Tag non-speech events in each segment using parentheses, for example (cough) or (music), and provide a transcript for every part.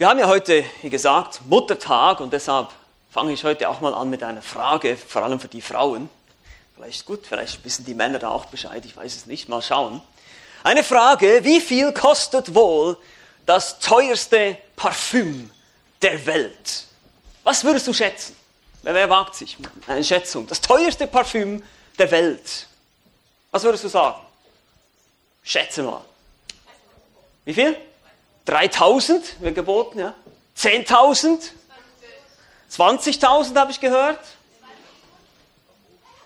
Wir haben ja heute, wie gesagt, Muttertag und deshalb fange ich heute auch mal an mit einer Frage, vor allem für die Frauen. Vielleicht gut, vielleicht wissen die Männer da auch Bescheid, ich weiß es nicht, mal schauen. Eine Frage, wie viel kostet wohl das teuerste Parfüm der Welt? Was würdest du schätzen? Wer wagt sich? Eine Schätzung. Das teuerste Parfüm der Welt. Was würdest du sagen? Schätze mal. Wie viel? 3000 wird geboten, ja? 10.000? 20.000 habe ich gehört.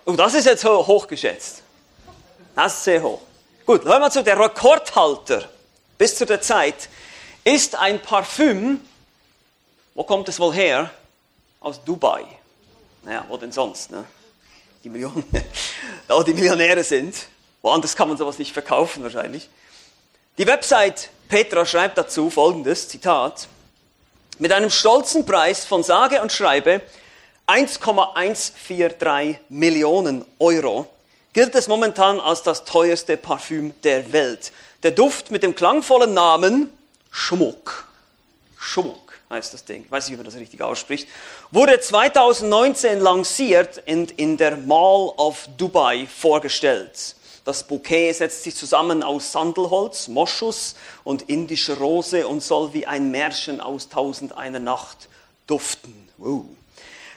Und oh, das ist jetzt hochgeschätzt. Das ist sehr hoch. Gut, hören wir zu. Der Rekordhalter bis zu der Zeit ist ein Parfüm. Wo kommt es wohl her? Aus Dubai. Naja, wo denn sonst? Ne? Die Millionen, (laughs) da die Millionäre sind. Woanders kann man sowas nicht verkaufen wahrscheinlich. Die Website Petra schreibt dazu folgendes, Zitat, mit einem stolzen Preis von sage und schreibe 1,143 Millionen Euro gilt es momentan als das teuerste Parfüm der Welt. Der Duft mit dem klangvollen Namen Schmuck. Schmuck heißt das Ding. Ich weiß nicht, wie man das richtig ausspricht. Wurde 2019 lanciert und in der Mall of Dubai vorgestellt. Das Bouquet setzt sich zusammen aus Sandelholz, Moschus und indischer Rose und soll wie ein Märchen aus Tausend einer Nacht duften. Wow.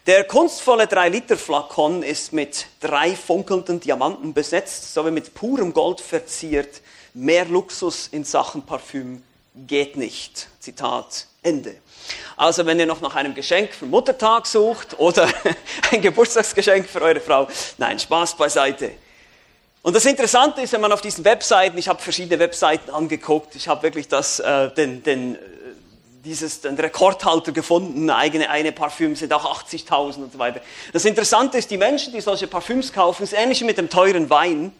Der kunstvolle 3-Liter-Flakon ist mit drei funkelnden Diamanten besetzt, sowie mit purem Gold verziert. Mehr Luxus in Sachen Parfüm geht nicht. Zitat Ende. Also wenn ihr noch nach einem Geschenk für Muttertag sucht oder (laughs) ein Geburtstagsgeschenk für eure Frau, nein, Spaß beiseite. Und das Interessante ist, wenn man auf diesen Webseiten, ich habe verschiedene Webseiten angeguckt, ich habe wirklich das, äh, den, den, äh, dieses, den Rekordhalter gefunden, eigene eine Parfüm sind auch 80.000 und so weiter. Das Interessante ist, die Menschen, die solche Parfüms kaufen, ist ähnlich wie mit dem teuren Wein.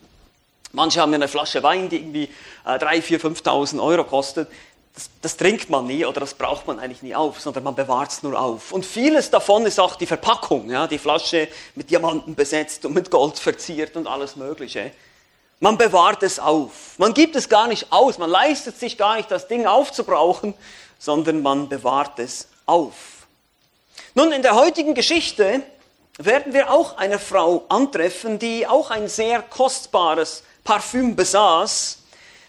Manche haben ja eine Flasche Wein, die irgendwie äh, 3.000, 4.000, 5.000 Euro kostet das, das, trinkt man nie oder das braucht man eigentlich nie auf, sondern man bewahrt es nur auf. Und vieles davon ist auch die Verpackung, ja, die Flasche mit Diamanten besetzt und mit Gold verziert und alles Mögliche. Man bewahrt es auf. Man gibt es gar nicht aus. Man leistet sich gar nicht, das Ding aufzubrauchen, sondern man bewahrt es auf. Nun, in der heutigen Geschichte werden wir auch eine Frau antreffen, die auch ein sehr kostbares Parfüm besaß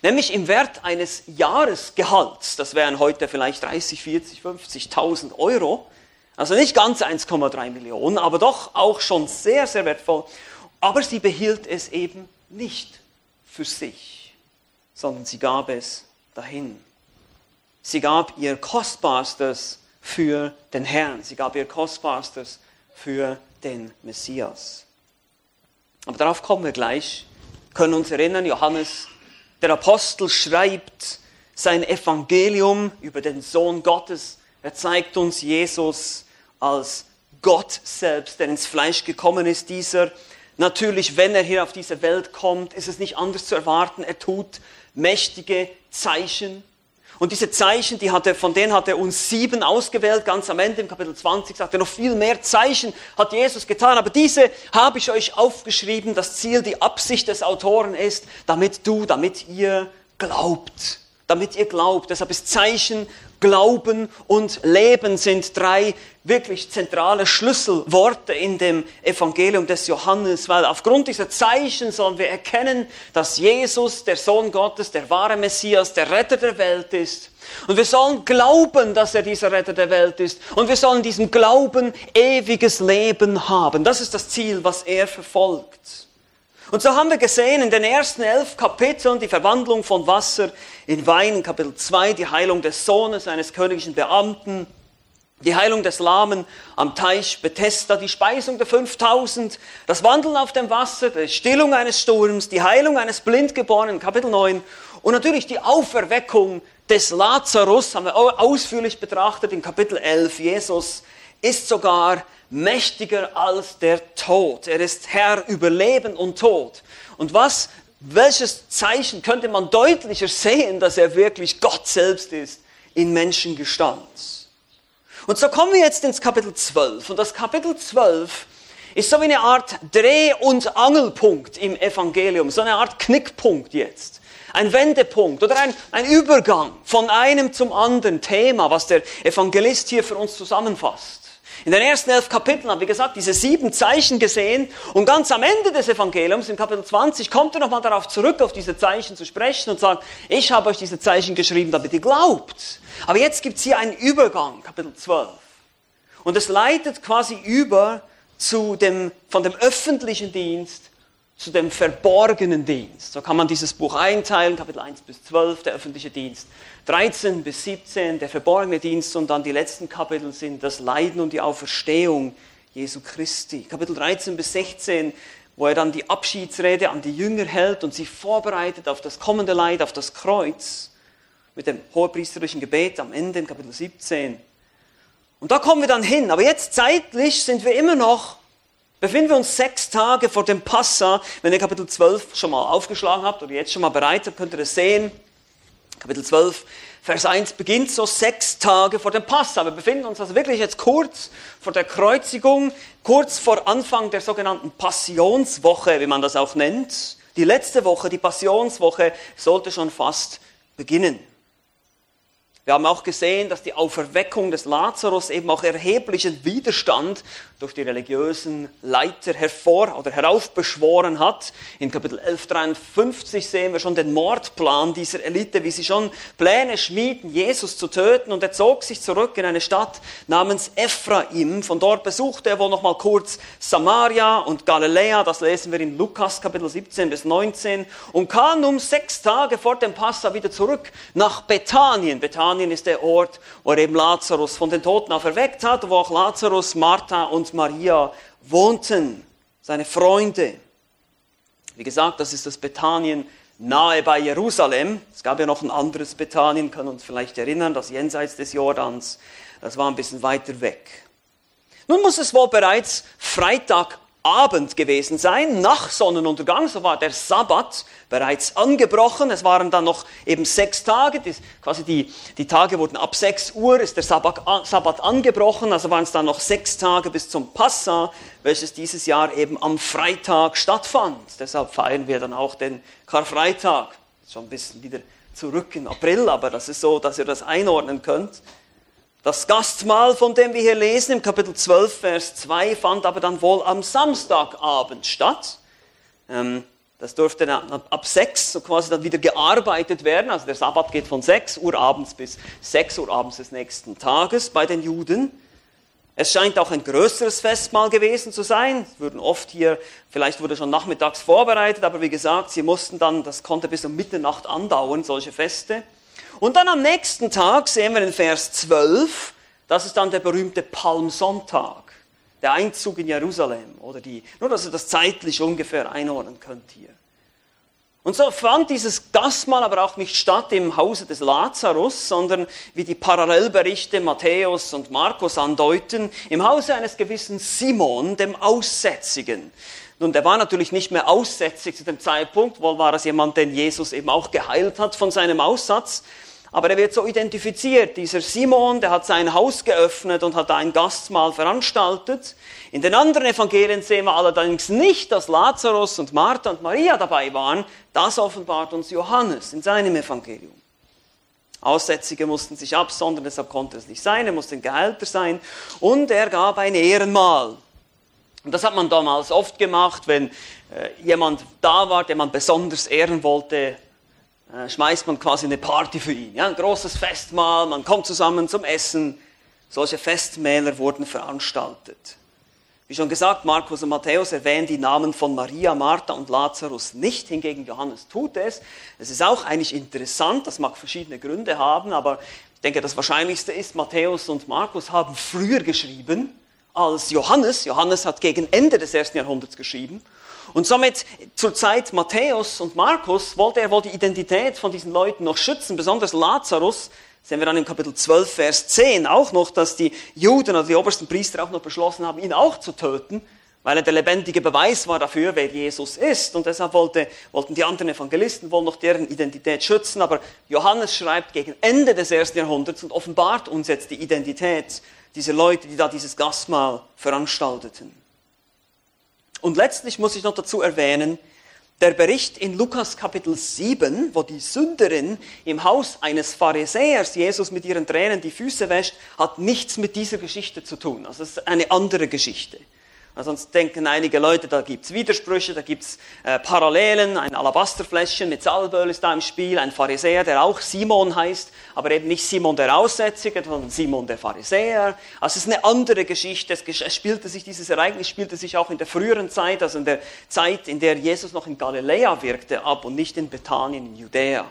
nämlich im Wert eines Jahresgehalts. Das wären heute vielleicht 30, 40, 50.000 Euro. Also nicht ganz 1,3 Millionen, aber doch auch schon sehr, sehr wertvoll. Aber sie behielt es eben nicht für sich, sondern sie gab es dahin. Sie gab ihr Kostbarstes für den Herrn. Sie gab ihr Kostbarstes für den Messias. Aber darauf kommen wir gleich. Können uns erinnern, Johannes der Apostel schreibt sein Evangelium über den Sohn Gottes. Er zeigt uns Jesus als Gott selbst, der ins Fleisch gekommen ist. Dieser natürlich, wenn er hier auf diese Welt kommt, ist es nicht anders zu erwarten. Er tut mächtige Zeichen und diese Zeichen, die hat er, von denen hat er uns sieben ausgewählt, ganz am Ende im Kapitel 20 sagt er, noch viel mehr Zeichen hat Jesus getan, aber diese habe ich euch aufgeschrieben. Das Ziel, die Absicht des Autoren ist, damit du, damit ihr glaubt, damit ihr glaubt. Deshalb ist Zeichen Glauben und Leben sind drei wirklich zentrale Schlüsselworte in dem Evangelium des Johannes, weil aufgrund dieser Zeichen sollen wir erkennen, dass Jesus, der Sohn Gottes, der wahre Messias, der Retter der Welt ist. Und wir sollen glauben, dass er dieser Retter der Welt ist. Und wir sollen diesem Glauben ewiges Leben haben. Das ist das Ziel, was er verfolgt. Und so haben wir gesehen in den ersten elf Kapiteln die Verwandlung von Wasser in Wein, in Kapitel 2 die Heilung des Sohnes eines königlichen Beamten, die Heilung des Lahmen am Teich Bethesda, die Speisung der 5000, das Wandeln auf dem Wasser, die Stillung eines Sturms, die Heilung eines Blindgeborenen, Kapitel 9 und natürlich die Auferweckung des Lazarus, haben wir ausführlich betrachtet in Kapitel 11. Jesus ist sogar mächtiger als der Tod. Er ist Herr über Leben und Tod. Und was, welches Zeichen könnte man deutlicher sehen, dass er wirklich Gott selbst ist in Menschengestalt? Und so kommen wir jetzt ins Kapitel 12. Und das Kapitel 12 ist so wie eine Art Dreh- und Angelpunkt im Evangelium, so eine Art Knickpunkt jetzt. ein Wendepunkt oder ein, ein Übergang von einem zum anderen Thema, was der Evangelist hier für uns zusammenfasst. In den ersten elf Kapiteln haben wir gesagt, diese sieben Zeichen gesehen und ganz am Ende des Evangeliums, in Kapitel 20, kommt er nochmal darauf zurück, auf diese Zeichen zu sprechen und sagt, ich habe euch diese Zeichen geschrieben, damit ihr glaubt. Aber jetzt gibt es hier einen Übergang, Kapitel 12. Und es leitet quasi über zu dem, von dem öffentlichen Dienst zu dem verborgenen Dienst. So kann man dieses Buch einteilen, Kapitel 1 bis 12, der öffentliche Dienst, 13 bis 17, der verborgene Dienst und dann die letzten Kapitel sind das Leiden und die Auferstehung Jesu Christi. Kapitel 13 bis 16, wo er dann die Abschiedsrede an die Jünger hält und sie vorbereitet auf das kommende Leid, auf das Kreuz, mit dem hohepriesterlichen Gebet am Ende in Kapitel 17. Und da kommen wir dann hin. Aber jetzt zeitlich sind wir immer noch befinden wir uns sechs Tage vor dem Passa. Wenn ihr Kapitel 12 schon mal aufgeschlagen habt oder jetzt schon mal bereit seid, könnt ihr das sehen. Kapitel 12, Vers 1 beginnt so sechs Tage vor dem Passa. Wir befinden uns also wirklich jetzt kurz vor der Kreuzigung, kurz vor Anfang der sogenannten Passionswoche, wie man das auch nennt. Die letzte Woche, die Passionswoche, sollte schon fast beginnen. Wir haben auch gesehen, dass die Auferweckung des Lazarus eben auch erheblichen Widerstand durch die religiösen Leiter hervor oder heraufbeschworen hat. In Kapitel 1153 sehen wir schon den Mordplan dieser Elite, wie sie schon Pläne schmieden, Jesus zu töten. Und er zog sich zurück in eine Stadt namens Ephraim. Von dort besuchte er wohl noch mal kurz Samaria und Galiläa. Das lesen wir in Lukas Kapitel 17 bis 19. Und kam um sechs Tage vor dem Passa wieder zurück nach Bethanien. Bethanien Bethanien ist der Ort, wo er eben Lazarus von den Toten auferweckt hat, wo auch Lazarus, Martha und Maria wohnten, seine Freunde. Wie gesagt, das ist das Bethanien nahe bei Jerusalem. Es gab ja noch ein anderes Bethanien, können uns vielleicht erinnern, das jenseits des Jordans. Das war ein bisschen weiter weg. Nun muss es wohl bereits Freitag Abend gewesen sein, nach Sonnenuntergang, so war der Sabbat bereits angebrochen. Es waren dann noch eben sechs Tage, die, quasi die, die Tage wurden ab sechs Uhr, ist der Sabbat, Sabbat angebrochen, also waren es dann noch sechs Tage bis zum Passa, welches dieses Jahr eben am Freitag stattfand. Deshalb feiern wir dann auch den Karfreitag. Schon ein bisschen wieder zurück in April, aber das ist so, dass ihr das einordnen könnt. Das Gastmahl, von dem wir hier lesen, im Kapitel 12, Vers 2, fand aber dann wohl am Samstagabend statt. Ähm, das durfte dann ab 6 so quasi dann wieder gearbeitet werden. Also der Sabbat geht von 6 Uhr abends bis 6 Uhr abends des nächsten Tages bei den Juden. Es scheint auch ein größeres Festmahl gewesen zu sein. Es würden oft hier, vielleicht wurde schon nachmittags vorbereitet, aber wie gesagt, sie mussten dann, das konnte bis um Mitternacht andauern, solche Feste. Und dann am nächsten Tag sehen wir in Vers 12, das ist dann der berühmte Palmsonntag, der Einzug in Jerusalem oder die, nur dass ihr das zeitlich ungefähr einordnen könnt hier. Und so fand dieses Gastmahl aber auch nicht statt im Hause des Lazarus, sondern wie die Parallelberichte Matthäus und Markus andeuten, im Hause eines gewissen Simon, dem Aussätzigen. Nun, der war natürlich nicht mehr aussätzig zu dem Zeitpunkt, wohl war es jemand, den Jesus eben auch geheilt hat von seinem Aussatz, aber er wird so identifiziert. Dieser Simon, der hat sein Haus geöffnet und hat ein Gastmahl veranstaltet. In den anderen Evangelien sehen wir allerdings nicht, dass Lazarus und Martha und Maria dabei waren. Das offenbart uns Johannes in seinem Evangelium. Aussätzige mussten sich absondern, deshalb konnte es nicht sein, er musste ein Geheilter sein. Und er gab ein Ehrenmahl. Und das hat man damals oft gemacht, wenn äh, jemand da war, den man besonders ehren wollte, äh, schmeißt man quasi eine Party für ihn. Ja, ein großes Festmahl, man kommt zusammen zum Essen. Solche Festmähler wurden veranstaltet. Wie schon gesagt, Markus und Matthäus erwähnen die Namen von Maria, Martha und Lazarus nicht, hingegen Johannes tut es. Es ist auch eigentlich interessant, das mag verschiedene Gründe haben, aber ich denke, das Wahrscheinlichste ist, Matthäus und Markus haben früher geschrieben als Johannes. Johannes hat gegen Ende des ersten Jahrhunderts geschrieben und somit zur Zeit Matthäus und Markus wollte er wohl die Identität von diesen Leuten noch schützen, besonders Lazarus. Sehen wir dann im Kapitel 12, Vers 10 auch noch, dass die Juden oder die obersten Priester auch noch beschlossen haben, ihn auch zu töten, weil er der lebendige Beweis war dafür, wer Jesus ist. Und deshalb wollte, wollten die anderen Evangelisten wohl noch deren Identität schützen. Aber Johannes schreibt gegen Ende des ersten Jahrhunderts und offenbart uns jetzt die Identität dieser Leute, die da dieses Gastmahl veranstalteten. Und letztlich muss ich noch dazu erwähnen, Der Bericht in Lukas Kapitel 7, wo die Sünderin im Haus eines Pharisäers Jesus mit ihren Tränen die Füße wäscht, hat nichts mit dieser Geschichte zu tun. Also es ist eine andere Geschichte. Sonst denken einige Leute, da gibt's Widersprüche, da gibt's äh, Parallelen. Ein Alabasterfläschchen mit Salböl ist da im Spiel, ein Pharisäer, der auch Simon heißt, aber eben nicht Simon der Aussätzige, sondern Simon der Pharisäer. Also es ist eine andere Geschichte. Es spielte sich, dieses Ereignis spielte sich auch in der früheren Zeit, also in der Zeit, in der Jesus noch in Galiläa wirkte, ab und nicht in Bethanien in Judäa.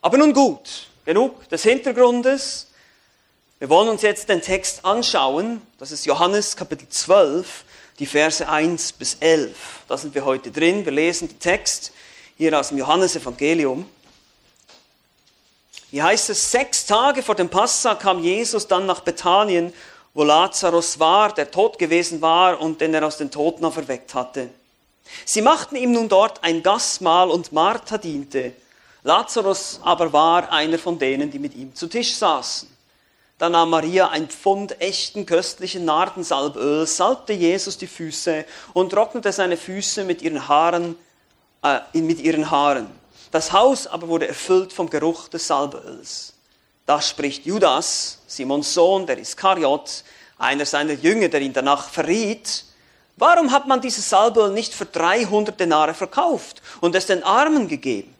Aber nun gut, genug des Hintergrundes. Wir wollen uns jetzt den Text anschauen. Das ist Johannes Kapitel 12, die Verse 1 bis 11. Da sind wir heute drin. Wir lesen den Text hier aus dem Johannesevangelium. Hier heißt es, sechs Tage vor dem Passa kam Jesus dann nach Bethanien, wo Lazarus war, der tot gewesen war und den er aus den Toten auferweckt hatte. Sie machten ihm nun dort ein Gastmahl und Martha diente. Lazarus aber war einer von denen, die mit ihm zu Tisch saßen. Da nahm Maria ein Pfund echten köstlichen Nardensalböl, salbte Jesus die Füße und trocknete seine Füße mit ihren Haaren, äh, mit ihren Haaren. Das Haus aber wurde erfüllt vom Geruch des Salböls. Da spricht Judas, Simons Sohn, der Iskariot, einer seiner Jünger, der ihn danach verriet, warum hat man dieses Salböl nicht für 300 Denare verkauft und es den Armen gegeben?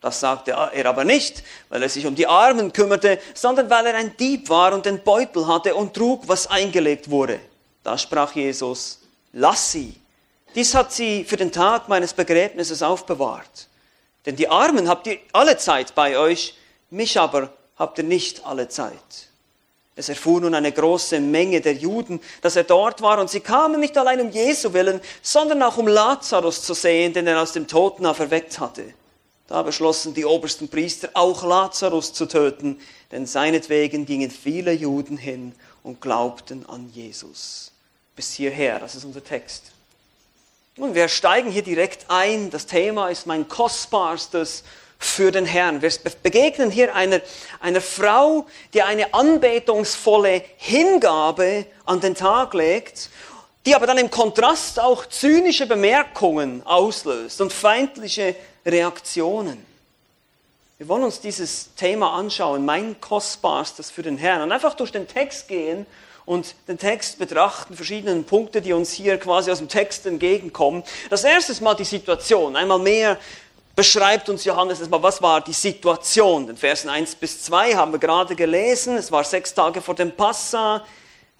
Das sagte er aber nicht, weil er sich um die Armen kümmerte, sondern weil er ein Dieb war und den Beutel hatte und trug, was eingelegt wurde. Da sprach Jesus, lass sie. Dies hat sie für den Tag meines Begräbnisses aufbewahrt. Denn die Armen habt ihr alle Zeit bei euch, mich aber habt ihr nicht alle Zeit. Es erfuhr nun eine große Menge der Juden, dass er dort war, und sie kamen nicht allein um Jesu willen, sondern auch um Lazarus zu sehen, den er aus dem Toten auferweckt hatte. Da beschlossen die obersten Priester auch Lazarus zu töten, denn seinetwegen gingen viele Juden hin und glaubten an Jesus. Bis hierher, das ist unser Text. Und wir steigen hier direkt ein. Das Thema ist mein kostbarstes für den Herrn. Wir begegnen hier einer, einer Frau, die eine anbetungsvolle Hingabe an den Tag legt, die aber dann im Kontrast auch zynische Bemerkungen auslöst und feindliche Reaktionen. Wir wollen uns dieses Thema anschauen, mein Kostbarstes für den Herrn, und einfach durch den Text gehen und den Text betrachten, verschiedene Punkte, die uns hier quasi aus dem Text entgegenkommen. Das erste mal die Situation. Einmal mehr beschreibt uns Johannes erstmal, was war die Situation. Den Versen 1 bis 2 haben wir gerade gelesen. Es war sechs Tage vor dem Passa.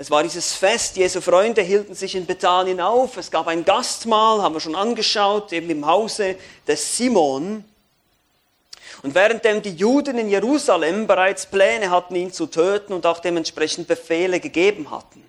Es war dieses Fest, Jesu Freunde hielten sich in Bethanien auf. Es gab ein Gastmahl, haben wir schon angeschaut, eben im Hause des Simon. Und währenddem die Juden in Jerusalem bereits Pläne hatten, ihn zu töten und auch dementsprechend Befehle gegeben hatten.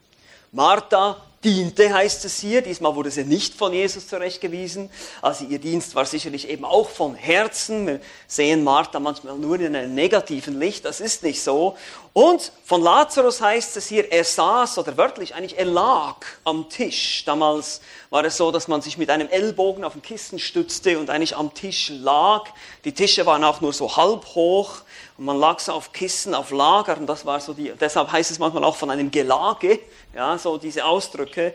Martha diente, heißt es hier. Diesmal wurde sie nicht von Jesus zurechtgewiesen. Also ihr Dienst war sicherlich eben auch von Herzen. Wir sehen Martha manchmal nur in einem negativen Licht. Das ist nicht so. Und von Lazarus heißt es hier, er saß oder wörtlich eigentlich, er lag am Tisch. Damals war es so, dass man sich mit einem Ellbogen auf ein Kissen stützte und eigentlich am Tisch lag. Die Tische waren auch nur so halb hoch und man lag so auf Kissen, auf Lager und das war so die, deshalb heißt es manchmal auch von einem Gelage, ja, so diese Ausdrücke.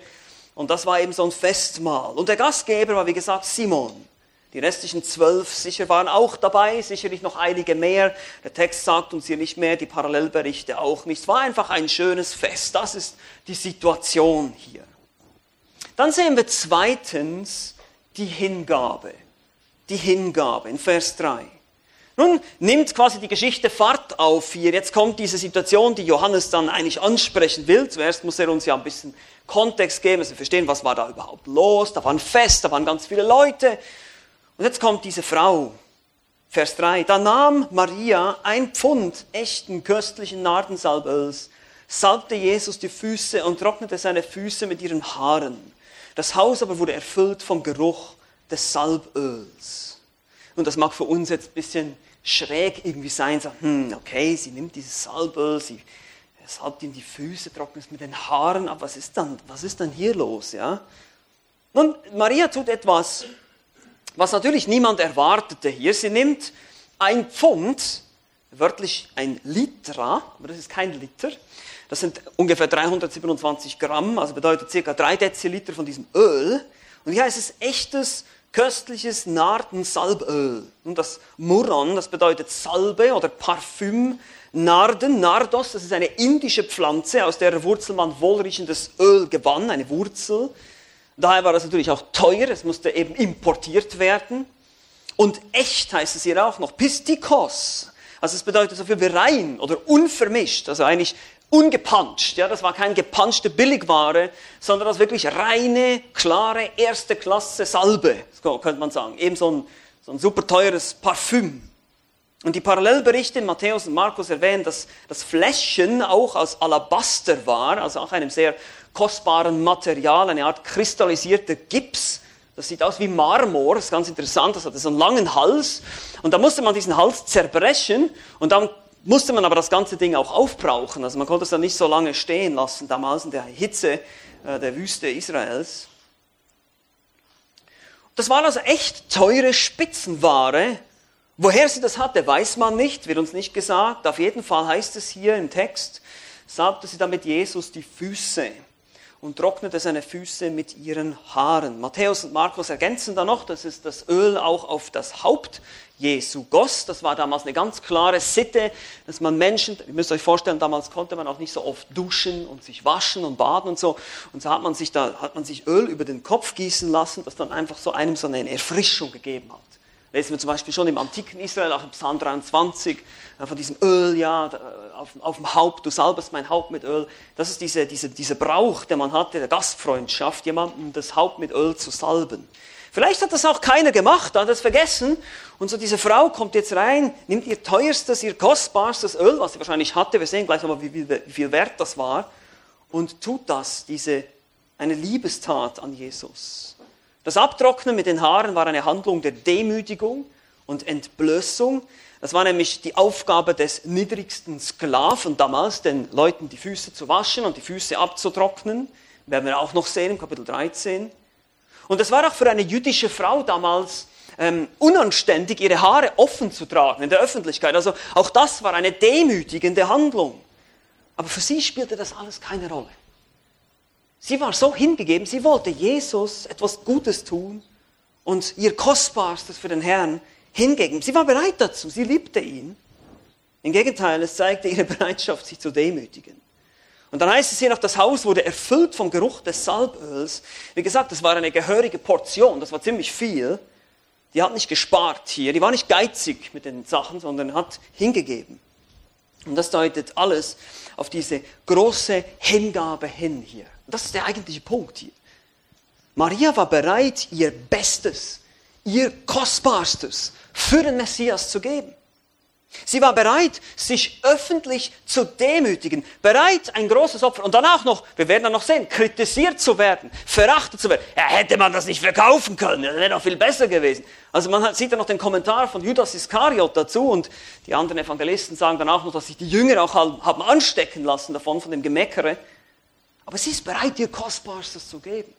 Und das war eben so ein Festmahl. Und der Gastgeber war, wie gesagt, Simon. Die restlichen zwölf sicher waren auch dabei, sicherlich noch einige mehr. Der Text sagt uns hier nicht mehr, die Parallelberichte auch nicht. Es war einfach ein schönes Fest. Das ist die Situation hier. Dann sehen wir zweitens die Hingabe. Die Hingabe in Vers 3. Nun nimmt quasi die Geschichte Fahrt auf hier. Jetzt kommt diese Situation, die Johannes dann eigentlich ansprechen will. Zuerst muss er uns ja ein bisschen Kontext geben, dass wir verstehen, was war da überhaupt los. Da war ein Fest, da waren ganz viele Leute. Und jetzt kommt diese Frau. Vers 3. Da nahm Maria ein Pfund echten köstlichen Nardensalböls, salbte Jesus die Füße und trocknete seine Füße mit ihren Haaren. Das Haus aber wurde erfüllt vom Geruch des Salböls. Und das mag für uns jetzt ein bisschen schräg irgendwie sein, so, hm, okay, sie nimmt dieses Salböl, sie salbt ihm die Füße, trocknet es mit den Haaren, aber was ist dann, was ist dann hier los, ja? Nun, Maria tut etwas, was natürlich niemand erwartete hier. Sie nimmt ein Pfund, wörtlich ein Litra, aber das ist kein Liter, das sind ungefähr 327 Gramm, also bedeutet circa drei Deziliter von diesem Öl. Und hier heißt es echtes köstliches Nardensalböl. Und das Muron, das bedeutet Salbe oder Parfüm. Narden, Nardos, das ist eine indische Pflanze, aus der Wurzel man wohlriechendes Öl gewann, eine Wurzel. Daher war das natürlich auch teuer, es musste eben importiert werden. Und echt heißt es hier auch noch, Pistikos. Also es bedeutet so viel wie rein oder unvermischt, also eigentlich ungepanscht. Ja, das war keine gepanschte Billigware, sondern das wirklich reine, klare, erste Klasse Salbe, könnte man sagen. Eben so ein, so ein super teures Parfüm. Und die Parallelberichte in Matthäus und Markus erwähnen, dass das Fläschchen auch aus Alabaster war, also auch einem sehr kostbaren Material, eine Art kristallisierter Gips. Das sieht aus wie Marmor, das ist ganz interessant, das hat so einen langen Hals. Und da musste man diesen Hals zerbrechen und dann musste man aber das ganze Ding auch aufbrauchen. Also man konnte es dann nicht so lange stehen lassen, damals in der Hitze äh, der Wüste Israels. Das war also echt teure Spitzenware. Woher sie das hatte, weiß man nicht, wird uns nicht gesagt. Auf jeden Fall heißt es hier im Text, sagte sie damit Jesus die Füße und trocknete seine Füße mit ihren Haaren. Matthäus und Markus ergänzen da noch, dass es das Öl auch auf das Haupt Jesu goss. Das war damals eine ganz klare Sitte, dass man Menschen, ihr müsst euch vorstellen, damals konnte man auch nicht so oft duschen und sich waschen und baden und so. Und so hat man sich da, hat man sich Öl über den Kopf gießen lassen, das dann einfach so einem so eine Erfrischung gegeben hat lesen wir zum Beispiel schon im antiken Israel, auch im Psalm 23, äh, von diesem Öl, ja, äh, auf, auf dem Haupt, du salbest mein Haupt mit Öl. Das ist diese, diese, dieser Brauch, den man hatte, der Gastfreundschaft, jemandem das Haupt mit Öl zu salben. Vielleicht hat das auch keiner gemacht, hat es vergessen. Und so diese Frau kommt jetzt rein, nimmt ihr teuerstes, ihr kostbarstes Öl, was sie wahrscheinlich hatte, wir sehen gleich nochmal, wie, wie, wie viel wert das war, und tut das, diese, eine Liebestat an Jesus. Das Abtrocknen mit den Haaren war eine Handlung der Demütigung und Entblößung. Das war nämlich die Aufgabe des niedrigsten Sklaven damals, den Leuten die Füße zu waschen und die Füße abzutrocknen. Werden wir auch noch sehen im Kapitel 13. Und es war auch für eine jüdische Frau damals ähm, unanständig, ihre Haare offen zu tragen in der Öffentlichkeit. Also auch das war eine demütigende Handlung. Aber für sie spielte das alles keine Rolle. Sie war so hingegeben, sie wollte Jesus etwas Gutes tun und ihr Kostbarstes für den Herrn hingeben. Sie war bereit dazu, sie liebte ihn. Im Gegenteil, es zeigte ihre Bereitschaft, sich zu demütigen. Und dann heißt es hier noch, das Haus wurde erfüllt vom Geruch des Salböls. Wie gesagt, das war eine gehörige Portion, das war ziemlich viel. Die hat nicht gespart hier, die war nicht geizig mit den Sachen, sondern hat hingegeben. Und das deutet alles auf diese große Hingabe hin hier. Das ist der eigentliche Punkt hier. Maria war bereit, ihr Bestes, ihr Kostbarstes für den Messias zu geben. Sie war bereit, sich öffentlich zu demütigen, bereit, ein großes Opfer und danach noch, wir werden dann noch sehen, kritisiert zu werden, verachtet zu werden. Ja, hätte man das nicht verkaufen können, das wäre doch viel besser gewesen. Also man sieht ja noch den Kommentar von Judas Iskariot dazu und die anderen Evangelisten sagen dann auch noch, dass sich die Jünger auch haben anstecken lassen davon, von dem Gemeckere. Aber sie ist bereit, ihr Kostbarstes zu geben.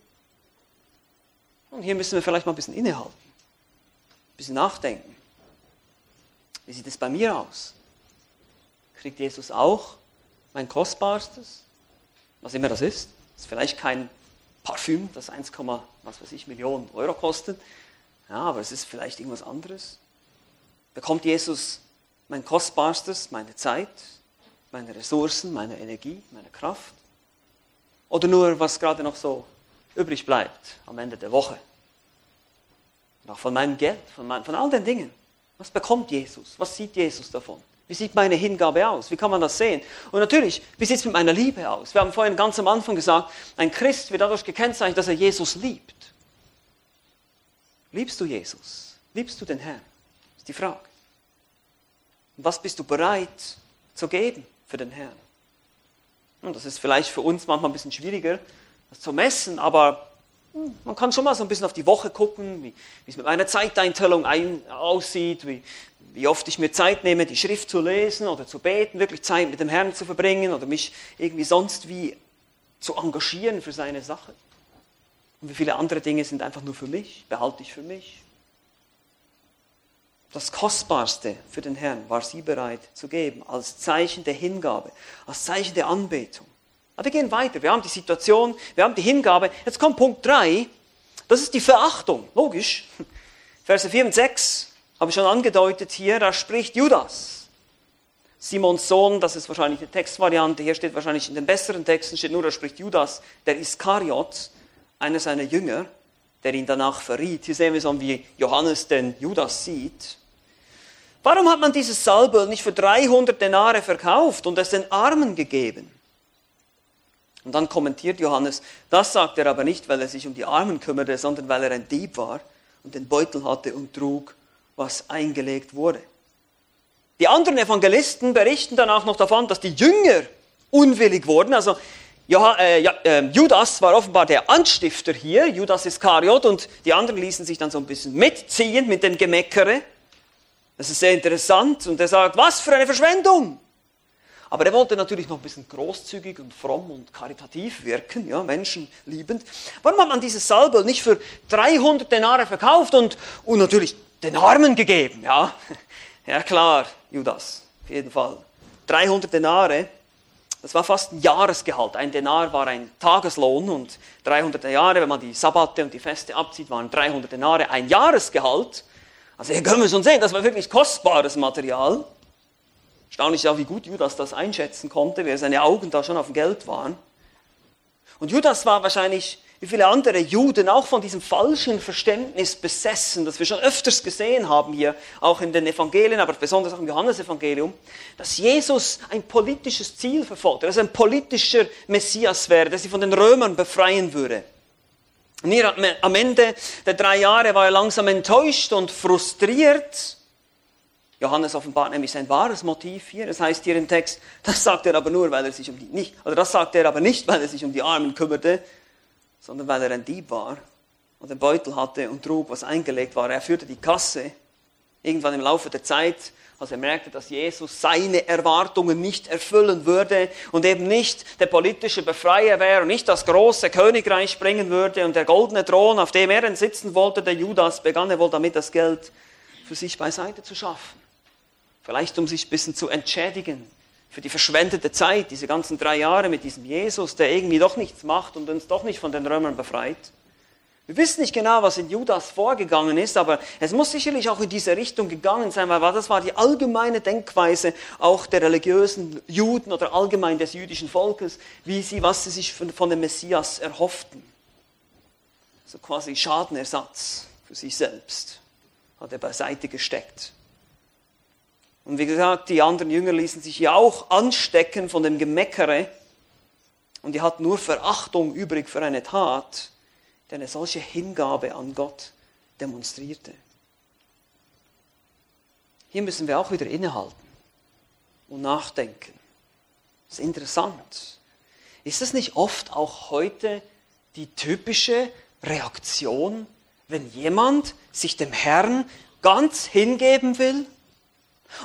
Und hier müssen wir vielleicht mal ein bisschen innehalten, ein bisschen nachdenken. Wie sieht es bei mir aus? Kriegt Jesus auch mein Kostbarstes? Was immer das ist. Das ist vielleicht kein Parfüm, das 1, was weiß ich, Millionen Euro kostet. Ja, aber es ist vielleicht irgendwas anderes. Bekommt Jesus mein Kostbarstes, meine Zeit, meine Ressourcen, meine Energie, meine Kraft? Oder nur, was gerade noch so übrig bleibt am Ende der Woche? Und auch von meinem Geld, von, mein, von all den Dingen. Was bekommt Jesus? Was sieht Jesus davon? Wie sieht meine Hingabe aus? Wie kann man das sehen? Und natürlich, wie sieht es mit meiner Liebe aus? Wir haben vorhin ganz am Anfang gesagt, ein Christ wird dadurch gekennzeichnet, dass er Jesus liebt. Liebst du Jesus? Liebst du den Herrn? Ist die Frage. Und was bist du bereit zu geben für den Herrn? Und das ist vielleicht für uns manchmal ein bisschen schwieriger, das zu messen, aber hm, man kann schon mal so ein bisschen auf die Woche gucken, wie, wie es mit meiner Zeiteinteilung ein, aussieht, wie, wie oft ich mir Zeit nehme, die Schrift zu lesen oder zu beten, wirklich Zeit mit dem Herrn zu verbringen oder mich irgendwie sonst wie zu engagieren für seine Sache. Und wie viele andere Dinge sind einfach nur für mich, behalte ich für mich. Das Kostbarste für den Herrn war sie bereit zu geben, als Zeichen der Hingabe, als Zeichen der Anbetung. Aber wir gehen weiter. Wir haben die Situation, wir haben die Hingabe. Jetzt kommt Punkt 3. das ist die Verachtung, logisch. (laughs) Verse 4 und 6 habe ich schon angedeutet hier, da spricht Judas. Simons Sohn, das ist wahrscheinlich eine Textvariante, hier steht wahrscheinlich in den besseren Texten, steht nur, da spricht Judas, der Iskariot, einer seiner Jünger, der ihn danach verriet. Hier sehen wir so, wie Johannes den Judas sieht. Warum hat man dieses Salböl nicht für 300 Denare verkauft und es den Armen gegeben? Und dann kommentiert Johannes, das sagt er aber nicht, weil er sich um die Armen kümmerte, sondern weil er ein Dieb war und den Beutel hatte und trug, was eingelegt wurde. Die anderen Evangelisten berichten dann auch noch davon, dass die Jünger unwillig wurden. Also äh, äh, Judas war offenbar der Anstifter hier, Judas Iskariot, und die anderen ließen sich dann so ein bisschen mitziehen mit dem Gemeckere. Das ist sehr interessant. Und er sagt, was für eine Verschwendung! Aber er wollte natürlich noch ein bisschen großzügig und fromm und karitativ wirken, ja, menschenliebend. Warum hat man dieses Salböl nicht für 300 Denare verkauft und, und natürlich den Armen gegeben? Ja, (laughs) ja klar, Judas, auf jeden Fall. 300 Denare, das war fast ein Jahresgehalt. Ein Denar war ein Tageslohn und 300 Denare, wenn man die Sabbate und die Feste abzieht, waren 300 Denare ein Jahresgehalt. Also hier können wir schon sehen, das war wirklich kostbares Material. Erstaunlich auch, wie gut Judas das einschätzen konnte, wie seine Augen da schon auf dem Geld waren. Und Judas war wahrscheinlich, wie viele andere Juden, auch von diesem falschen Verständnis besessen, das wir schon öfters gesehen haben hier, auch in den Evangelien, aber besonders auch im Johannesevangelium, dass Jesus ein politisches Ziel verfolgte, dass er ein politischer Messias wäre, der sie von den Römern befreien würde. Und hier am Ende der drei Jahre war er langsam enttäuscht und frustriert. Johannes offenbart nämlich sein wahres Motiv hier. Das heißt hier im Text, das sagt er aber nur, weil er sich um die nicht, oder das sagt er aber nicht, weil er sich um die Armen kümmerte, sondern weil er ein Dieb war und den Beutel hatte und trug, was eingelegt war. Er führte die Kasse. Irgendwann im Laufe der Zeit als er merkte, dass Jesus seine Erwartungen nicht erfüllen würde und eben nicht der politische Befreier wäre und nicht das große Königreich bringen würde und der goldene Thron, auf dem er sitzen wollte, der Judas, begann er wohl damit, das Geld für sich beiseite zu schaffen. Vielleicht um sich ein bisschen zu entschädigen für die verschwendete Zeit, diese ganzen drei Jahre mit diesem Jesus, der irgendwie doch nichts macht und uns doch nicht von den Römern befreit. Wir wissen nicht genau, was in Judas vorgegangen ist, aber es muss sicherlich auch in diese Richtung gegangen sein, weil das war die allgemeine Denkweise auch der religiösen Juden oder allgemein des jüdischen Volkes, wie sie, was sie sich von dem Messias erhofften. So quasi Schadenersatz für sich selbst hat er beiseite gesteckt. Und wie gesagt, die anderen Jünger ließen sich ja auch anstecken von dem Gemeckere und die hatten nur Verachtung übrig für eine Tat der eine solche Hingabe an Gott demonstrierte. Hier müssen wir auch wieder innehalten und nachdenken. Das ist interessant. Ist das nicht oft auch heute die typische Reaktion, wenn jemand sich dem Herrn ganz hingeben will?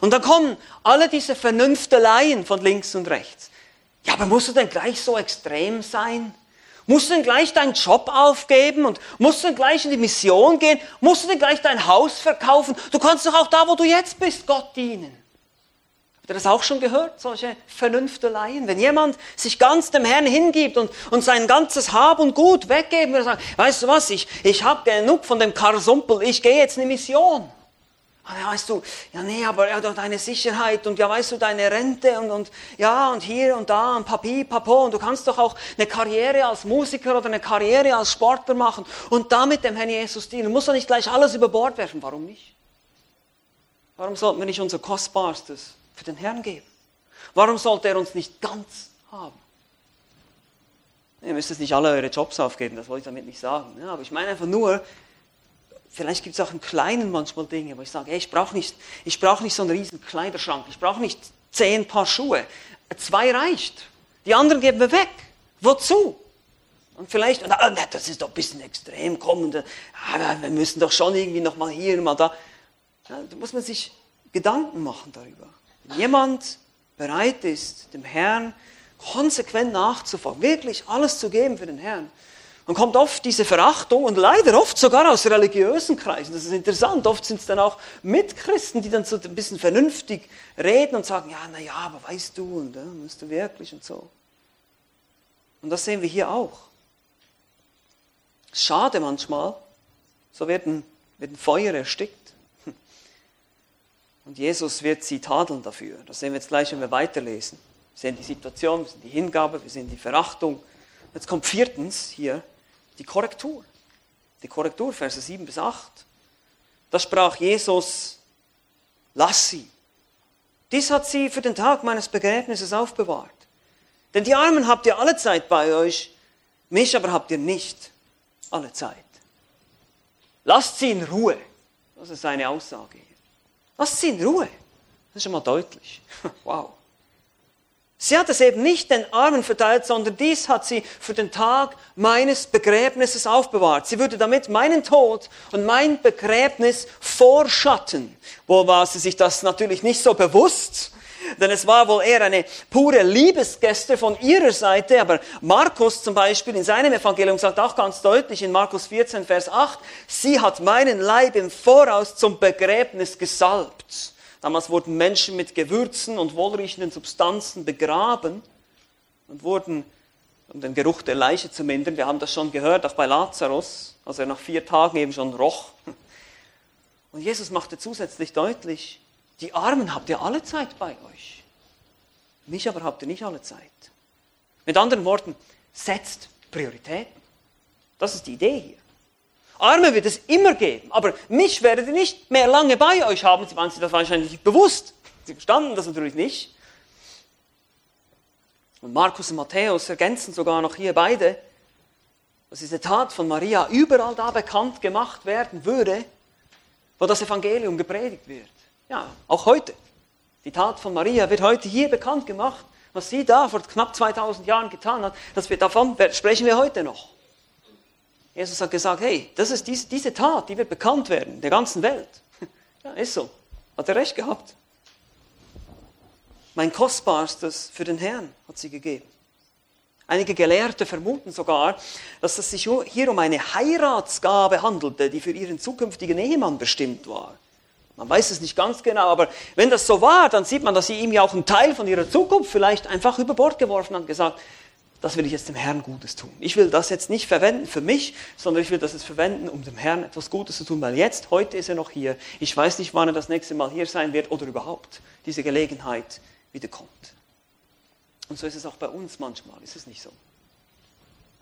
Und dann kommen alle diese Vernünfteleien von links und rechts. Ja, aber musst du denn gleich so extrem sein? Musst du denn gleich deinen Job aufgeben und musst du denn gleich in die Mission gehen? Musst du denn gleich dein Haus verkaufen? Du kannst doch auch da, wo du jetzt bist, Gott dienen. Habt ihr das auch schon gehört, solche Vernünfteleien? Wenn jemand sich ganz dem Herrn hingibt und, und sein ganzes Hab und Gut weggeben will, sagt, weißt du was, ich, ich habe genug von dem Karsumpel, ich gehe jetzt in die Mission. Ah, ja, weißt du, ja, nee, aber er hat doch deine Sicherheit und ja, weißt du, deine Rente und, und ja, und hier und da und Papi, Papo und du kannst doch auch eine Karriere als Musiker oder eine Karriere als Sportler machen und damit dem Herrn Jesus dienen. Du musst doch nicht gleich alles über Bord werfen. Warum nicht? Warum sollten wir nicht unser Kostbarstes für den Herrn geben? Warum sollte er uns nicht ganz haben? Ihr müsst jetzt nicht alle eure Jobs aufgeben, das wollte ich damit nicht sagen. Ja, aber ich meine einfach nur, Vielleicht gibt es auch im Kleinen manchmal Dinge, wo ich sage, hey, ich brauche nicht, brauch nicht so einen riesen Kleiderschrank, ich brauche nicht zehn Paar Schuhe. Zwei reicht. Die anderen geben wir weg. Wozu? Und vielleicht, das ist doch ein bisschen extrem, komm, ah, wir müssen doch schon irgendwie noch mal hier, mal da. Da muss man sich Gedanken machen darüber. Wenn jemand bereit ist, dem Herrn konsequent nachzufolgen, wirklich alles zu geben für den Herrn, dann kommt oft diese Verachtung und leider oft sogar aus religiösen Kreisen. Das ist interessant. Oft sind es dann auch Mitchristen, die dann so ein bisschen vernünftig reden und sagen, ja, naja, aber weißt du, und ja, musst du wirklich und so. Und das sehen wir hier auch. Schade manchmal, so werden, werden Feuer erstickt. Und Jesus wird sie tadeln dafür. Das sehen wir jetzt gleich, wenn wir weiterlesen. Wir sehen die Situation, wir sehen die Hingabe, wir sehen die Verachtung. Jetzt kommt viertens hier die Korrektur. Die Korrektur, Verse 7 bis 8. Da sprach Jesus, lass sie. Dies hat sie für den Tag meines Begräbnisses aufbewahrt. Denn die Armen habt ihr alle Zeit bei euch, mich aber habt ihr nicht alle Zeit. Lasst sie in Ruhe. Das ist seine Aussage hier. Lasst sie in Ruhe. Das ist schon mal deutlich. (laughs) Wow. Sie hat es eben nicht den Armen verteilt, sondern dies hat sie für den Tag meines Begräbnisses aufbewahrt. Sie würde damit meinen Tod und mein Begräbnis vorschatten. Wohl war sie sich das natürlich nicht so bewusst, denn es war wohl eher eine pure Liebesgäste von ihrer Seite. Aber Markus zum Beispiel in seinem Evangelium sagt auch ganz deutlich in Markus 14, Vers 8, sie hat meinen Leib im Voraus zum Begräbnis gesalbt. Damals wurden Menschen mit Gewürzen und wohlriechenden Substanzen begraben und wurden, um den Geruch der Leiche zu mindern, wir haben das schon gehört, auch bei Lazarus, als er nach vier Tagen eben schon roch. Und Jesus machte zusätzlich deutlich, die Armen habt ihr alle Zeit bei euch. Mich aber habt ihr nicht alle Zeit. Mit anderen Worten, setzt Prioritäten. Das ist die Idee hier. Arme wird es immer geben, aber mich werdet ihr nicht mehr lange bei euch haben. Sie waren sich das wahrscheinlich nicht bewusst. Sie verstanden das natürlich nicht. Und Markus und Matthäus ergänzen sogar noch hier beide, dass diese Tat von Maria überall da bekannt gemacht werden würde, wo das Evangelium gepredigt wird. Ja, auch heute. Die Tat von Maria wird heute hier bekannt gemacht. Was sie da vor knapp 2000 Jahren getan hat, das wir, davon sprechen wir heute noch. Jesus hat gesagt, hey, das ist diese, diese Tat, die wird bekannt werden, der ganzen Welt. (laughs) Ja, ist so. Hat er recht gehabt. Mein Kostbarstes für den Herrn hat sie gegeben. Einige Gelehrte vermuten sogar, dass es sich hier um eine Heiratsgabe handelte, die für ihren zukünftigen Ehemann bestimmt war. Man weiß es nicht ganz genau, aber wenn das so war, dann sieht man, dass sie ihm ja auch einen Teil von ihrer Zukunft vielleicht einfach über Bord geworfen hat und gesagt, das will ich jetzt dem Herrn Gutes tun. Ich will das jetzt nicht verwenden für mich, sondern ich will das jetzt verwenden, um dem Herrn etwas Gutes zu tun, weil jetzt, heute ist er noch hier. Ich weiß nicht, wann er das nächste Mal hier sein wird oder überhaupt diese Gelegenheit wiederkommt. Und so ist es auch bei uns manchmal, ist es nicht so?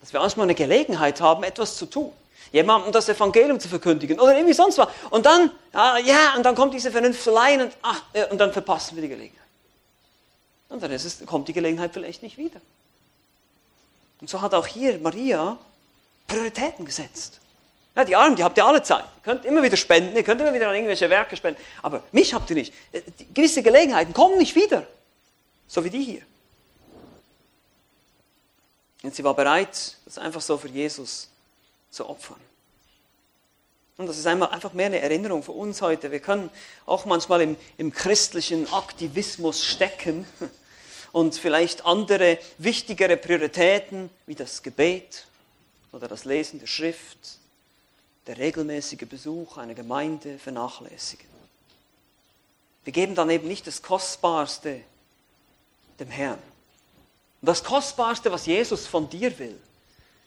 Dass wir manchmal eine Gelegenheit haben, etwas zu tun. Jemandem das Evangelium zu verkündigen oder irgendwie sonst was. Und dann, ja, und dann kommt diese Vernunftlein und, ach, und dann verpassen wir die Gelegenheit. Und dann es, kommt die Gelegenheit vielleicht nicht wieder. Und so hat auch hier Maria Prioritäten gesetzt. Ja, die Armen, die habt ihr alle Zeit. Ihr könnt immer wieder spenden, ihr könnt immer wieder an irgendwelche Werke spenden. Aber mich habt ihr nicht. Äh, gewisse Gelegenheiten kommen nicht wieder. So wie die hier. Und sie war bereit, das einfach so für Jesus zu opfern. Und das ist einfach mehr eine Erinnerung für uns heute. Wir können auch manchmal im, im christlichen Aktivismus stecken und vielleicht andere wichtigere Prioritäten wie das Gebet oder das Lesen der Schrift, der regelmäßige Besuch einer Gemeinde vernachlässigen. Wir geben dann eben nicht das Kostbarste dem Herrn. Und das Kostbarste, was Jesus von dir will,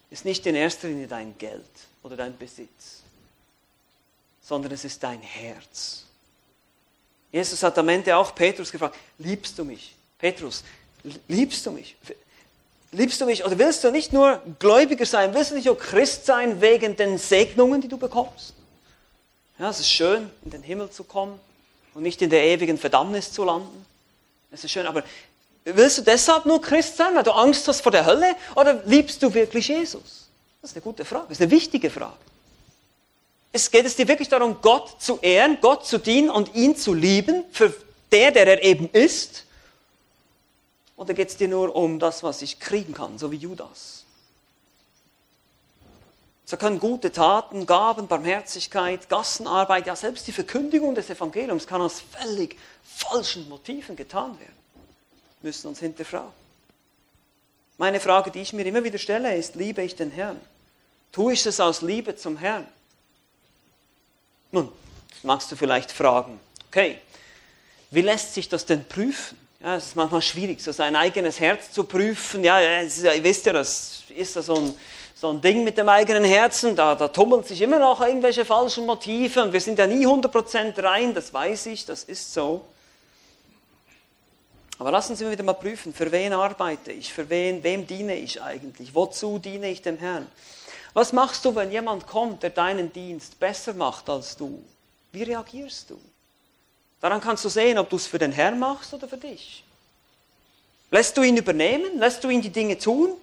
ist nicht in erster Linie dein Geld oder dein Besitz, sondern es ist dein Herz. Jesus hat am Ende auch Petrus gefragt, liebst du mich? Petrus, liebst du mich? Liebst du mich oder willst du nicht nur Gläubiger sein, willst du nicht auch Christ sein wegen den Segnungen, die du bekommst? Ja, es ist schön, in den Himmel zu kommen und nicht in der ewigen Verdammnis zu landen. Es ist schön, aber willst du deshalb nur Christ sein, weil du Angst hast vor der Hölle oder liebst du wirklich Jesus? Das ist eine gute Frage, das ist eine wichtige Frage. Es geht es dir wirklich darum, Gott zu ehren, Gott zu dienen und ihn zu lieben für der, der er eben ist oder geht es dir nur um das, was ich kriegen kann, so wie Judas? So können gute Taten, Gaben, Barmherzigkeit, Gassenarbeit, ja selbst die Verkündigung des Evangeliums kann aus völlig falschen Motiven getan werden. Wir müssen uns hinterfragen. Meine Frage, die ich mir immer wieder stelle, ist, liebe ich den Herrn? Tue ich es aus Liebe zum Herrn? Nun, magst du vielleicht fragen, okay, wie lässt sich das denn prüfen? Ja, es ist manchmal schwierig, so sein eigenes Herz zu prüfen. Ja, ist, ihr wisst ja, das ist da so ein, so ein Ding mit dem eigenen Herzen, da, da tummeln sich immer noch irgendwelche falschen Motive und wir sind ja nie 100% rein, das weiß ich, das ist so. Aber lassen Sie mich wieder mal prüfen, für wen arbeite ich, für wen, wem diene ich eigentlich, wozu diene ich dem Herrn? Was machst du, wenn jemand kommt, der deinen Dienst besser macht als du? Wie reagierst du? Daran kannst du sehen, ob du es für den Herrn machst oder für dich. Lässt du ihn übernehmen? Lässt du ihn die Dinge tun?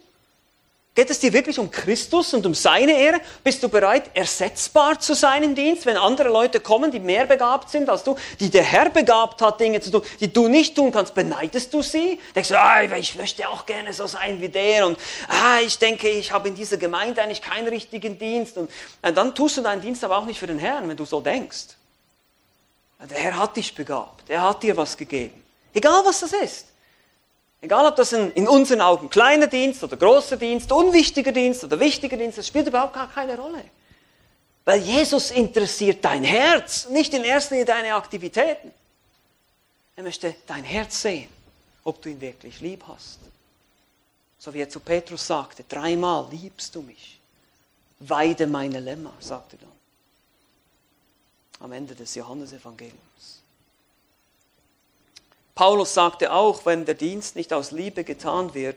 Geht es dir wirklich um Christus und um seine Ehre? Bist du bereit, ersetzbar zu sein im Dienst, wenn andere Leute kommen, die mehr begabt sind als du, die der Herr begabt hat, Dinge zu tun, die du nicht tun kannst? Beneidest du sie? Denkst du, ah, ich möchte auch gerne so sein wie der und ah, ich denke, ich habe in dieser Gemeinde eigentlich keinen richtigen Dienst. Und dann tust du deinen Dienst aber auch nicht für den Herrn, wenn du so denkst. Der Herr hat dich begabt, er hat dir was gegeben. Egal was das ist. Egal, ob das ein, in unseren Augen kleiner Dienst oder großer Dienst, unwichtiger Dienst oder wichtiger Dienst, das spielt überhaupt gar keine Rolle. Weil Jesus interessiert dein Herz, nicht in erster Linie deine Aktivitäten. Er möchte dein Herz sehen, ob du ihn wirklich lieb hast. So wie er zu Petrus sagte, dreimal liebst du mich. Weide meine Lämmer, sagte er. Am Ende des Johannesevangeliums. Paulus sagte auch, wenn der Dienst nicht aus Liebe getan wird,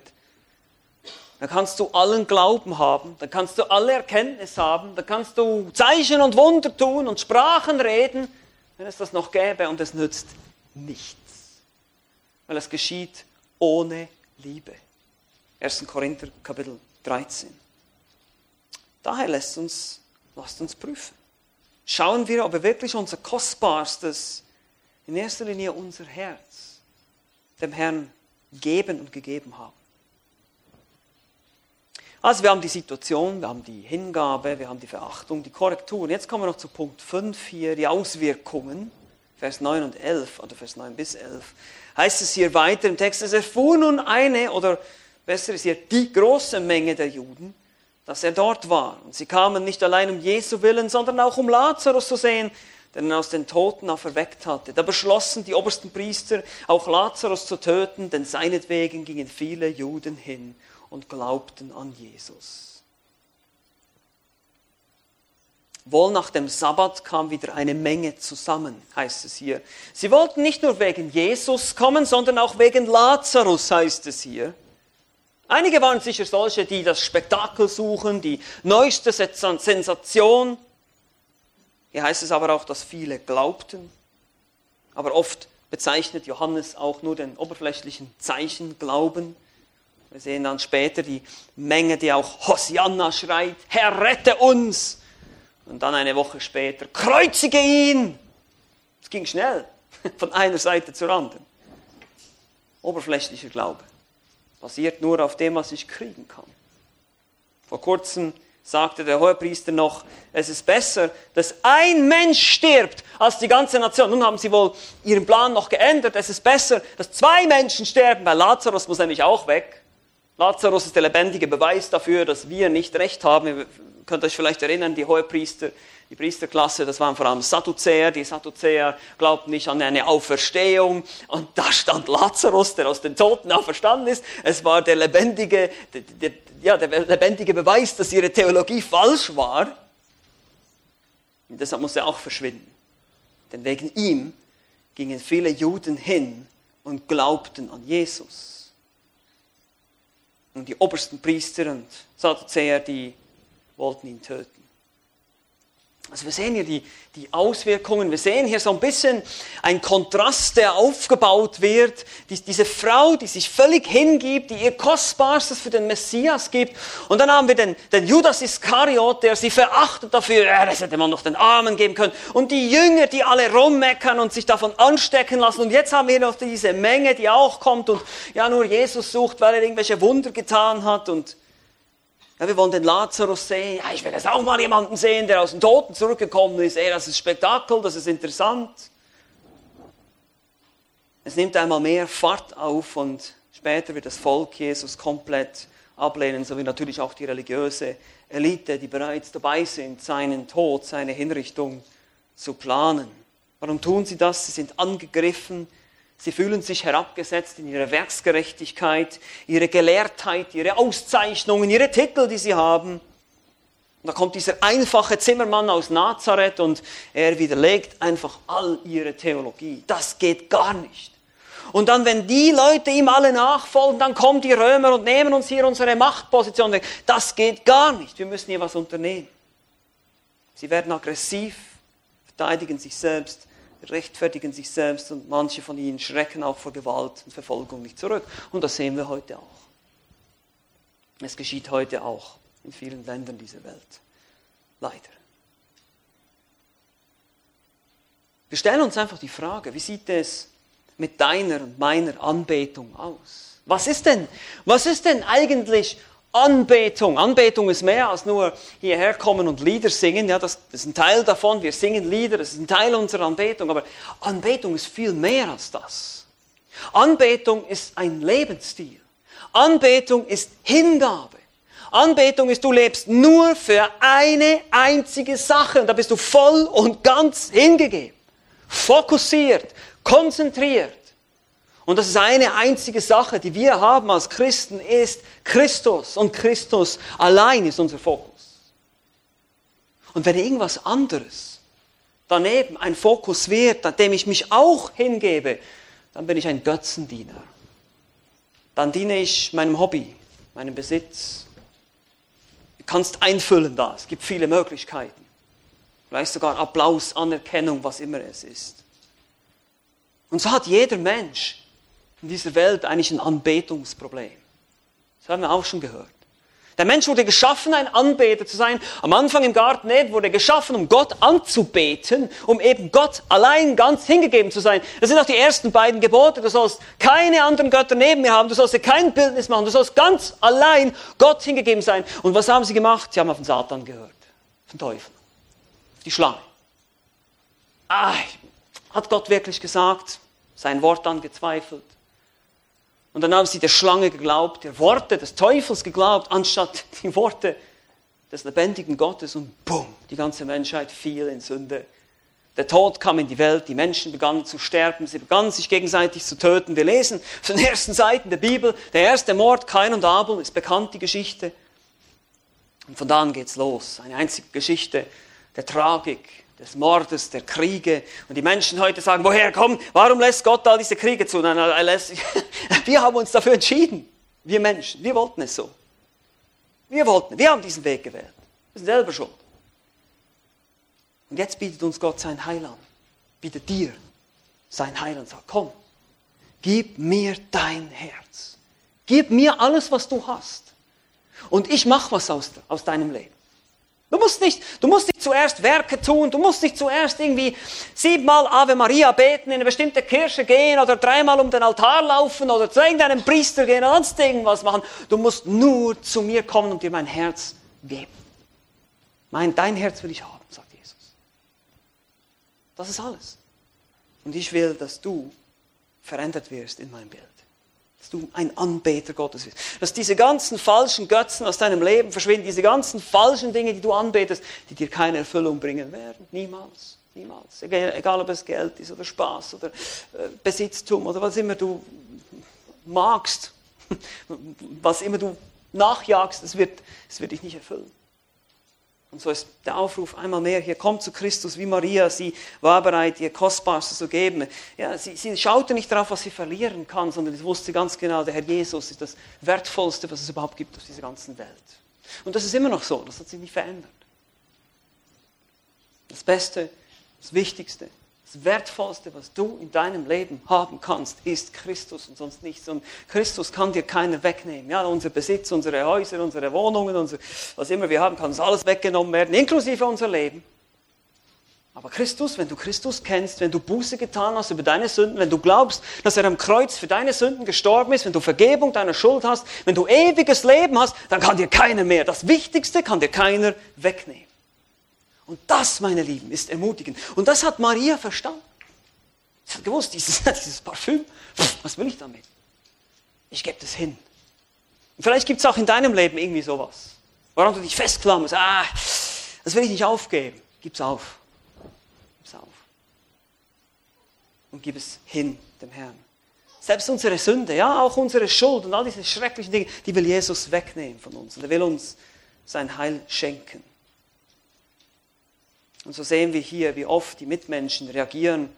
dann kannst du allen Glauben haben, dann kannst du alle Erkenntnis haben, dann kannst du Zeichen und Wunder tun und Sprachen reden, wenn es das noch gäbe und es nützt nichts, weil es geschieht ohne Liebe. 1. Korinther Kapitel 13. Daher lässt uns, lasst uns prüfen. Schauen wir, ob wir wirklich unser Kostbarstes, in erster Linie unser Herz, dem Herrn geben und gegeben haben. Also wir haben die Situation, wir haben die Hingabe, wir haben die Verachtung, die Korrektur. Und jetzt kommen wir noch zu Punkt 5 hier, die Auswirkungen. Vers 9 und 11 oder Vers 9 bis 11. Heißt es hier weiter im Text, es erfuhr nun eine oder besser ist hier die große Menge der Juden, dass er dort war. Und sie kamen nicht allein um Jesu willen, sondern auch um Lazarus zu sehen, den er aus den Toten auferweckt hatte. Da beschlossen die obersten Priester, auch Lazarus zu töten, denn seinetwegen gingen viele Juden hin und glaubten an Jesus. Wohl nach dem Sabbat kam wieder eine Menge zusammen, heißt es hier. Sie wollten nicht nur wegen Jesus kommen, sondern auch wegen Lazarus, heißt es hier. Einige waren sicher solche, die das Spektakel suchen, die neueste Sensation, hier heißt es aber auch, dass viele glaubten. Aber oft bezeichnet Johannes auch nur den oberflächlichen Zeichen Glauben. Wir sehen dann später die Menge, die auch Hosianna schreit, Herr, rette uns. Und dann eine Woche später, kreuzige ihn. Es ging schnell, (laughs) von einer Seite zur anderen. Oberflächlicher Glaube. Basiert nur auf dem, was ich kriegen kann. Vor kurzem sagte der Hohepriester noch, es ist besser, dass ein Mensch stirbt als die ganze Nation. Nun haben sie wohl ihren Plan noch geändert. Es ist besser, dass zwei Menschen sterben, weil Lazarus muss nämlich auch weg. Lazarus ist der lebendige Beweis dafür, dass wir nicht recht haben. Ihr könnt euch vielleicht erinnern, die Hohepriester die Priesterklasse, das waren vor allem Sadduzäer. Die Sadduzäer glaubten nicht an eine Auferstehung. Und da stand Lazarus, der aus den Toten auferstanden ist. Es war der lebendige, der, der, ja, der lebendige Beweis, dass ihre Theologie falsch war. Und deshalb musste er auch verschwinden. Denn wegen ihm gingen viele Juden hin und glaubten an Jesus. Und die obersten Priester und Sadduzäer, die wollten ihn töten. Also wir sehen hier die, die Auswirkungen, wir sehen hier so ein bisschen ein Kontrast, der aufgebaut wird. Die, diese Frau, die sich völlig hingibt, die ihr Kostbarstes für den Messias gibt. Und dann haben wir den, den Judas Iskariot, der sie verachtet dafür, ja, das hätte man noch den Armen geben können. Und die Jünger, die alle rummeckern und sich davon anstecken lassen. Und jetzt haben wir noch diese Menge, die auch kommt und ja nur Jesus sucht, weil er irgendwelche Wunder getan hat. Und ja, wir wollen den Lazarus sehen. Ja, ich will jetzt auch mal jemanden sehen, der aus dem Toten zurückgekommen ist. Ey, das ist Spektakel, das ist interessant. Es nimmt einmal mehr Fahrt auf und später wird das Volk Jesus komplett ablehnen, so wie natürlich auch die religiöse Elite, die bereits dabei sind, seinen Tod, seine Hinrichtung zu planen. Warum tun sie das? Sie sind angegriffen Sie fühlen sich herabgesetzt in ihrer Werksgerechtigkeit, ihre Gelehrtheit, ihre Auszeichnungen, ihre Titel, die sie haben. Und da kommt dieser einfache Zimmermann aus Nazareth und er widerlegt einfach all ihre Theologie. Das geht gar nicht. Und dann, wenn die Leute ihm alle nachfolgen, dann kommen die Römer und nehmen uns hier unsere Machtposition weg. Das geht gar nicht. Wir müssen hier was unternehmen. Sie werden aggressiv, verteidigen sich selbst, rechtfertigen sich selbst und manche von ihnen schrecken auch vor Gewalt und Verfolgung nicht zurück. Und das sehen wir heute auch. Es geschieht heute auch in vielen Ländern dieser Welt. Leider. Wir stellen uns einfach die Frage, wie sieht es mit deiner und meiner Anbetung aus? Was ist denn, was ist denn eigentlich Anbetung? Anbetung ist mehr als nur hierher kommen und Lieder singen. Ja, das ist ein Teil davon. Wir singen Lieder, das ist ein Teil unserer Anbetung. Aber Anbetung ist viel mehr als das. Anbetung ist ein Lebensstil. Anbetung ist Hingabe. Anbetung ist, du lebst nur für eine einzige Sache und da bist du voll und ganz hingegeben, fokussiert, konzentriert. Und das ist eine einzige Sache, die wir haben als Christen, ist Christus. Und Christus allein ist unser Fokus. Und wenn irgendwas anderes daneben ein Fokus wird, dem ich mich auch hingebe, dann bin ich ein Götzendiener. Dann diene ich meinem Hobby, meinem Besitz, kannst einfüllen da. Es gibt viele Möglichkeiten. Vielleicht sogar Applaus, Anerkennung, was immer es ist. Und so hat jeder Mensch in dieser Welt eigentlich ein Anbetungsproblem. Das haben wir auch schon gehört. Der Mensch wurde geschaffen, ein Anbeter zu sein. Am Anfang im Garten Eden wurde geschaffen, um Gott anzubeten, um eben Gott allein ganz hingegeben zu sein. Das sind auch die ersten beiden Gebote. Du sollst keine anderen Götter neben mir haben, du sollst dir kein Bildnis machen, du sollst ganz allein Gott hingegeben sein. Und was haben sie gemacht? Sie haben auf den Satan gehört, auf den Teufel, auf die Schlange. Ah, hat Gott wirklich gesagt? Sein Wort angezweifelt? Und dann haben sie der Schlange geglaubt, der Worte des Teufels geglaubt, anstatt (laughs) die Worte des lebendigen Gottes. Und bumm, die ganze Menschheit fiel in Sünde. Der Tod kam in die Welt, die Menschen begannen zu sterben, sie begannen sich gegenseitig zu töten. Wir lesen von den ersten Seiten der Bibel, der erste Mord, Kain und Abel, ist bekannt, die Geschichte. Und von da an geht's los. Eine einzige Geschichte der Tragik, des Mordes, der Kriege. Und die Menschen heute sagen, woher kommen, warum lässt Gott all diese Kriege zu? Nein, er lässt, (laughs) wir haben uns dafür entschieden. Wir Menschen, wir wollten es so. Wir wollten, wir haben diesen Weg gewählt. Wir sind selber schuld. Und jetzt bietet uns Gott sein Heil an. Bietet dir sein Heil an. Sagt, komm, gib mir dein Herz. Gib mir alles, was du hast. Und ich mache was aus, aus deinem Leben. Du musst nicht, du musst nicht zuerst Werke tun, du musst nicht zuerst irgendwie siebenmal Ave Maria beten, in eine bestimmte Kirche gehen oder dreimal um den Altar laufen oder zu irgendeinem Priester gehen oder sonst irgendwas machen. Du musst nur zu mir kommen und dir mein Herz geben. Mein, dein Herz will ich haben, sagt Jesus. Das ist alles. Und ich will, dass du verändert wirst in mein Bild du ein Anbeter Gottes bist. Dass diese ganzen falschen Götzen aus deinem Leben verschwinden, diese ganzen falschen Dinge, die du anbetest, die dir keine Erfüllung bringen werden. Niemals. Niemals. Egal ob es Geld ist oder Spaß oder äh, Besitztum oder was immer du magst, (laughs) was immer du nachjagst, es wird, es wird dich nicht erfüllen. Und so ist der Aufruf einmal mehr hier, kommt zu Christus wie Maria, sie war bereit, ihr Kostbarstes zu geben. Ja, sie, sie schaute nicht darauf, was sie verlieren kann, sondern sie wusste ganz genau, der Herr Jesus ist das Wertvollste, was es überhaupt gibt auf dieser ganzen Welt. Und das ist immer noch so, das hat sich nicht verändert. Das Beste, das Wichtigste, das Wertvollste, was du in deinem Leben haben kannst, ist Christus und sonst nichts. Und Christus kann dir keiner wegnehmen. Ja, unser Besitz, unsere Häuser, unsere Wohnungen, unser, was immer wir haben, kann uns alles weggenommen werden, inklusive unser Leben. Aber Christus, wenn du Christus kennst, wenn du Buße getan hast über deine Sünden, wenn du glaubst, dass er am Kreuz für deine Sünden gestorben ist, wenn du Vergebung deiner Schuld hast, wenn du ewiges Leben hast, dann kann dir keiner mehr. Das Wichtigste kann dir keiner wegnehmen. Und das, meine Lieben, ist ermutigend. Und das hat Maria verstanden. Sie hat gewusst, dieses, (laughs) dieses Parfüm, was will ich damit? Ich gebe das hin. Und vielleicht gibt es auch in deinem Leben irgendwie sowas, woran du dich festklammerst. Ah, das will ich nicht aufgeben. Gib's auf. Gib's auf. Und gib es hin dem Herrn. Selbst unsere Sünde, ja, auch unsere Schuld und all diese schrecklichen Dinge, die will Jesus wegnehmen von uns. Und er will uns sein Heil schenken. Und so sehen wir hier, wie oft die Mitmenschen reagieren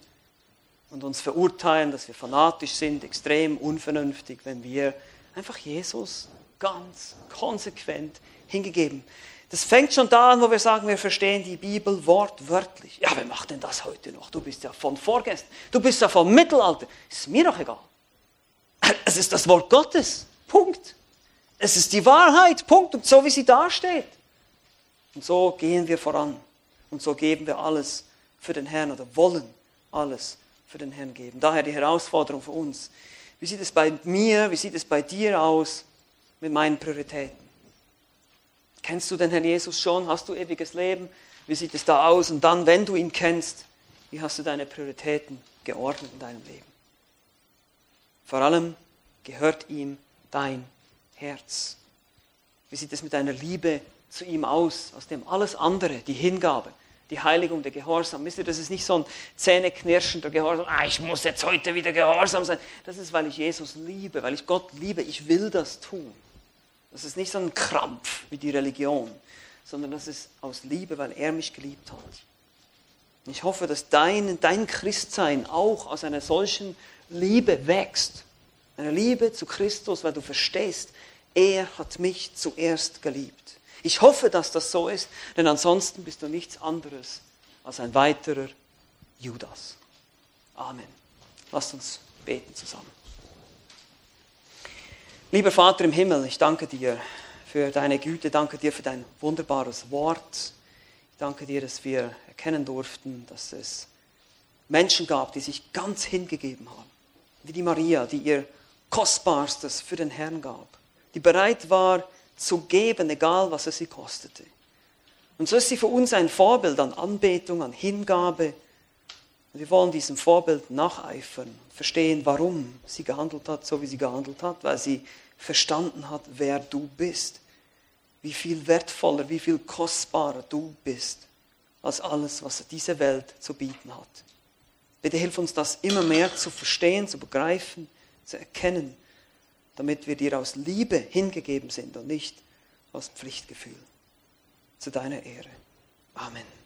und uns verurteilen, dass wir fanatisch sind, extrem unvernünftig, wenn wir einfach Jesus ganz konsequent hingegeben. Das fängt schon da an, wo wir sagen, wir verstehen die Bibel wortwörtlich. Ja, wer macht denn das heute noch? Du bist ja von vorgestern, du bist ja vom Mittelalter. Ist mir doch egal. Es ist das Wort Gottes. Punkt. Es ist die Wahrheit. Punkt. Und so wie sie dasteht. Und so gehen wir voran. Und so geben wir alles für den Herrn oder wollen alles für den Herrn geben. Daher die Herausforderung für uns. Wie sieht es bei mir, wie sieht es bei dir aus mit meinen Prioritäten? Kennst du den Herrn Jesus schon? Hast du ewiges Leben? Wie sieht es da aus? Und dann, wenn du ihn kennst, wie hast du deine Prioritäten geordnet in deinem Leben? Vor allem gehört ihm dein Herz. Wie sieht es mit deiner Liebe zu ihm aus, aus dem alles andere, die Hingabe, die Heiligung, der Gehorsam. Wisst ihr, das ist nicht so ein zähneknirschender Gehorsam, ah, ich muss jetzt heute wieder gehorsam sein. Das ist, weil ich Jesus liebe, weil ich Gott liebe, ich will das tun. Das ist nicht so ein Krampf wie die Religion, sondern das ist aus Liebe, weil er mich geliebt hat. Ich hoffe, dass dein, dein Christsein auch aus einer solchen Liebe wächst. Eine Liebe zu Christus, weil du verstehst, er hat mich zuerst geliebt. Ich hoffe, dass das so ist, denn ansonsten bist du nichts anderes als ein weiterer Judas. Amen. Lasst uns beten zusammen. Lieber Vater im Himmel, ich danke dir für deine Güte, danke dir für dein wunderbares Wort. Ich danke dir, dass wir erkennen durften, dass es Menschen gab, die sich ganz hingegeben haben. Wie die Maria, die ihr Kostbarstes für den Herrn gab. Die bereit war, zu geben, egal was es sie kostete. Und so ist sie für uns ein Vorbild an Anbetung, an Hingabe. Und wir wollen diesem Vorbild nacheifern, verstehen, warum sie gehandelt hat, so wie sie gehandelt hat, weil sie verstanden hat, wer du bist, wie viel wertvoller, wie viel kostbarer du bist als alles, was diese Welt zu bieten hat. Bitte hilf uns das immer mehr zu verstehen, zu begreifen, zu erkennen damit wir dir aus Liebe hingegeben sind und nicht aus Pflichtgefühl. Zu deiner Ehre. Amen.